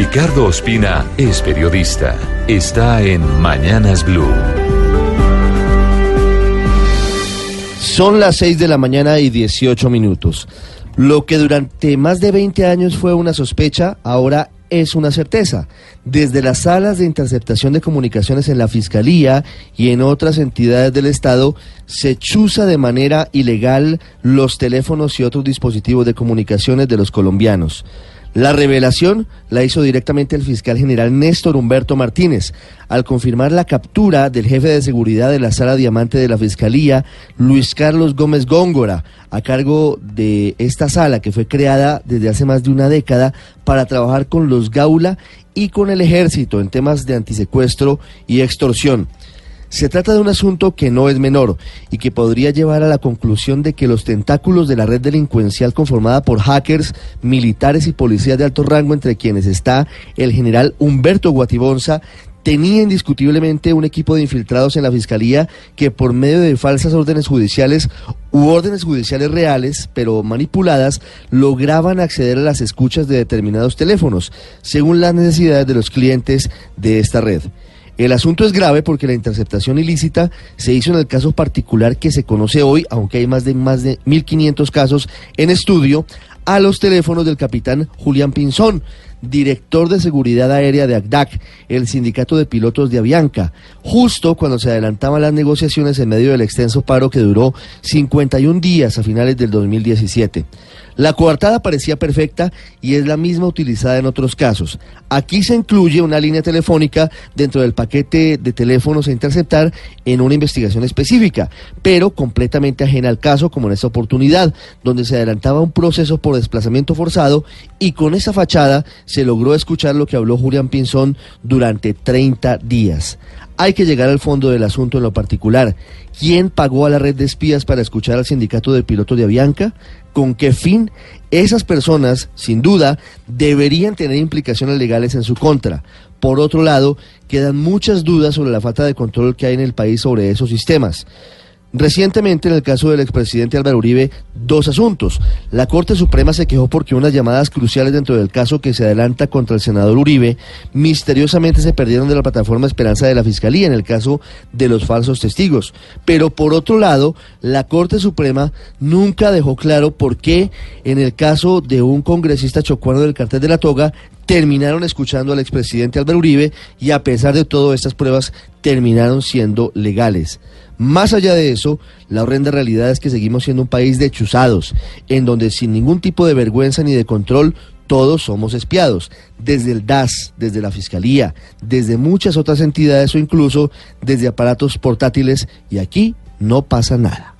Ricardo Ospina es periodista. Está en Mañanas Blue. Son las 6 de la mañana y 18 minutos. Lo que durante más de 20 años fue una sospecha, ahora es una certeza. Desde las salas de interceptación de comunicaciones en la Fiscalía y en otras entidades del Estado, se chuza de manera ilegal los teléfonos y otros dispositivos de comunicaciones de los colombianos. La revelación la hizo directamente el fiscal general Néstor Humberto Martínez, al confirmar la captura del jefe de seguridad de la sala diamante de la Fiscalía, Luis Carlos Gómez Góngora, a cargo de esta sala que fue creada desde hace más de una década para trabajar con los Gaula y con el ejército en temas de antisecuestro y extorsión. Se trata de un asunto que no es menor y que podría llevar a la conclusión de que los tentáculos de la red delincuencial conformada por hackers, militares y policías de alto rango, entre quienes está el general Humberto Guatibonza, tenía indiscutiblemente un equipo de infiltrados en la fiscalía que por medio de falsas órdenes judiciales u órdenes judiciales reales, pero manipuladas, lograban acceder a las escuchas de determinados teléfonos, según las necesidades de los clientes de esta red. El asunto es grave porque la interceptación ilícita se hizo en el caso particular que se conoce hoy, aunque hay más de más de 1500 casos en estudio, a los teléfonos del capitán Julián Pinzón, director de seguridad aérea de ACDAC, el sindicato de pilotos de Avianca, justo cuando se adelantaban las negociaciones en medio del extenso paro que duró 51 días a finales del 2017. La coartada parecía perfecta y es la misma utilizada en otros casos. Aquí se incluye una línea telefónica dentro del paquete de teléfonos a interceptar en una investigación específica, pero completamente ajena al caso, como en esta oportunidad, donde se adelantaba un proceso por desplazamiento forzado y con esa fachada se logró escuchar lo que habló Julián Pinzón durante 30 días. Hay que llegar al fondo del asunto en lo particular. ¿Quién pagó a la red de espías para escuchar al sindicato de pilotos de Avianca? ¿Con qué fin? Esas personas, sin duda, deberían tener implicaciones legales en su contra. Por otro lado, quedan muchas dudas sobre la falta de control que hay en el país sobre esos sistemas. Recientemente, en el caso del expresidente Álvaro Uribe, dos asuntos. La Corte Suprema se quejó porque unas llamadas cruciales dentro del caso que se adelanta contra el senador Uribe misteriosamente se perdieron de la plataforma Esperanza de la Fiscalía en el caso de los falsos testigos. Pero por otro lado, la Corte Suprema nunca dejó claro por qué en el caso de un congresista chocuano del cartel de la toga terminaron escuchando al expresidente Álvaro Uribe y a pesar de todo estas pruebas terminaron siendo legales. Más allá de eso, la horrenda realidad es que seguimos siendo un país de chuzados, en donde sin ningún tipo de vergüenza ni de control todos somos espiados, desde el DAS, desde la Fiscalía, desde muchas otras entidades o incluso desde aparatos portátiles y aquí no pasa nada.